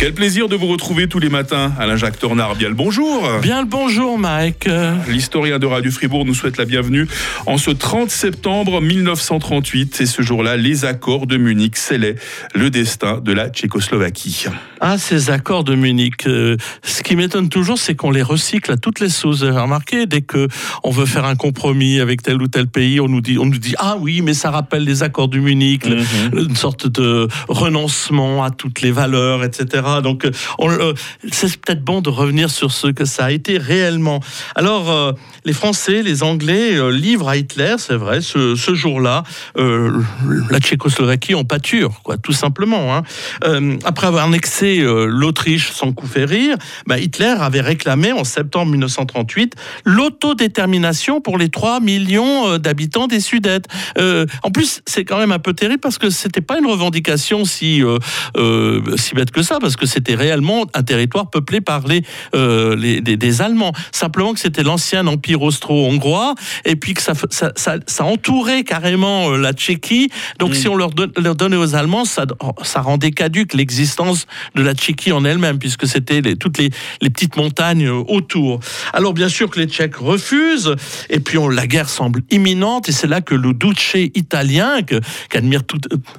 Quel plaisir de vous retrouver tous les matins. Alain-Jacques Tornard, bien le bonjour. Bien le bonjour, Mike. L'historien de Radio Fribourg nous souhaite la bienvenue en ce 30 septembre 1938. Et ce jour-là, les accords de Munich scellaient le destin de la Tchécoslovaquie. Ah, ces accords de Munich. Euh, ce qui m'étonne toujours, c'est qu'on les recycle à toutes les sauces. Vous avez remarqué, dès que on veut faire un compromis avec tel ou tel pays, on nous dit, on nous dit, ah oui, mais ça rappelle les accords de Munich, Mhm. une sorte de renoncement à toutes les valeurs, etc. Donc, euh, euh, c'est peut-être bon de revenir sur ce que ça a été réellement. Alors, euh, les Français, les Anglais livrent à Hitler, c'est vrai, ce, ce jour-là, la Tchécoslovaquie en pâture, quoi, tout simplement. hein. Après avoir annexé l'Autriche sans coup férir, bah, Hitler avait réclamé en septembre 1938 l'autodétermination pour les 3 millions d'habitants des Sudètes. En plus, c'est quand même un peu terrible parce que c'était pas une revendication si, si bête que ça, parce que c'était réellement un territoire peuplé par les, euh, les- des, des Allemands. Simplement que c'était l'ancien empire austro-hongrois et puis que ça, ça, ça, ça entourait carrément euh, la Tchéquie. Donc si on leur, don- leur donnait aux Allemands, ça, ça rendait caduque l'existence de la Tchéquie en elle-même, puisque c'était les- toutes les, les petites montagnes euh, autour. Alors bien sûr que les Tchèques refusent, et puis on- la guerre semble imminente, et c'est là que le duce italien, que- qu'admire tout,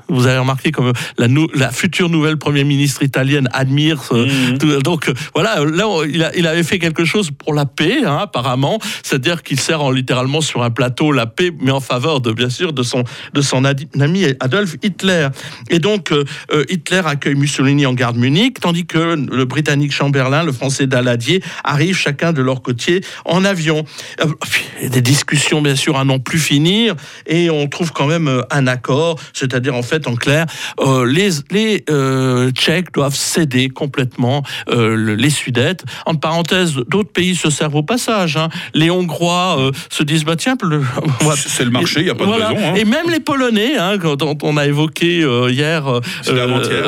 vous avez remarqué comme la, nou- la future nouvelle première ministre italienne admire. euh, Mhm. tout- donc euh, voilà, là on- il, a- il avait fait quelque chose pour la paix, hein, apparemment, c'est-à-dire qu'il sert en, littéralement sur un plateau la paix, mais en faveur de bien sûr de son de son ami Adolf Hitler. Et donc euh, Hitler accueille Mussolini en gare de Munich, tandis que le Britannique Chamberlain, le Français Daladier arrivent chacun de leur côté en avion. Des discussions bien sûr à n'en plus finir, et on trouve quand même un accord, c'est-à-dire en fait en clair, euh, les les euh, Tchèques doivent céder complètement euh, le- les Sudètes. En parenthèse, d'autres pays se servent au passage. hein. Les Hongrois euh, se disent bah tiens, le- C'est le marché, il n'y a pas Voilà. de raison. hein. Et même les Polonais, hein, dont on a évoqué euh, hier, euh,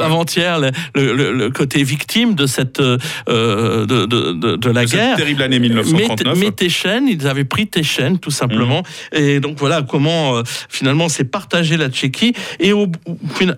avant-hier. le, le- le côté victime de cette de, de, de, de la cette guerre. terrible année Mais, 1939. mais Techen, ils avaient pris Techen tout simplement. Mmh. Et donc voilà comment finalement c'est partagé la Tchéquie. Et au,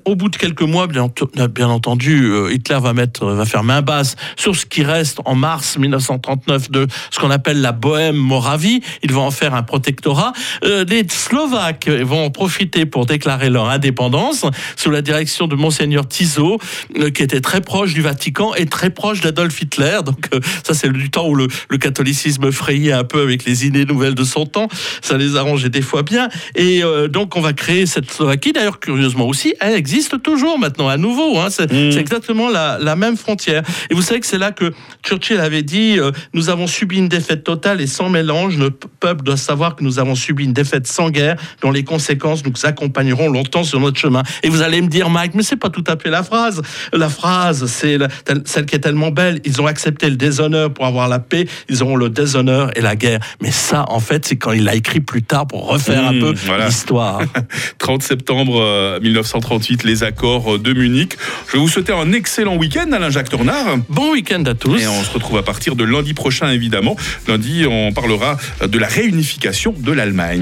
au bout de quelques mois, bien, bien entendu, euh, Va mettre, va faire main basse sur ce qui reste en mars 1939 de ce qu'on appelle la Bohème-Moravie. Il va en faire un protectorat. Euh, les Slovaques vont en profiter pour déclarer leur indépendance sous la direction de monseigneur Tiso, euh, qui était très proche du Vatican et très proche d'Adolf Hitler. Donc euh, ça, c'est du temps où le, le catholicisme frayait un peu avec les idées nouvelles de son temps. Ça les arrangeait des fois bien. Et donc on va créer cette Slovaquie. D'ailleurs, curieusement aussi, elle existe toujours maintenant à nouveau. hein. C'est Mm. c'est exactement la, la même frontière. Et vous savez que c'est là que Churchill avait dit euh, Nous avons subi une défaite totale et sans mélange. Le peuple doit savoir que nous avons subi une défaite sans guerre, dont les conséquences nous accompagneront longtemps sur notre chemin. Et vous allez me dire, Mike, mais c'est pas tout à fait la phrase. La phrase, c'est celle qui est tellement belle. Ils ont accepté le déshonneur pour avoir la paix. Ils auront le déshonneur et la guerre. Mais ça, en fait, c'est quand il l'a écrit plus tard pour refaire Mmh, un peu voilà. l'histoire. 30 septembre euh, 1938, les accords de Munich. Je vais vous souhaiter un excellent week-end, Alain-Jacques Tornard. Bon week-end à tous. Et on se retrouve à partir de lundi prochain, évidemment. Lundi, on parlera de la réunification de l'Allemagne.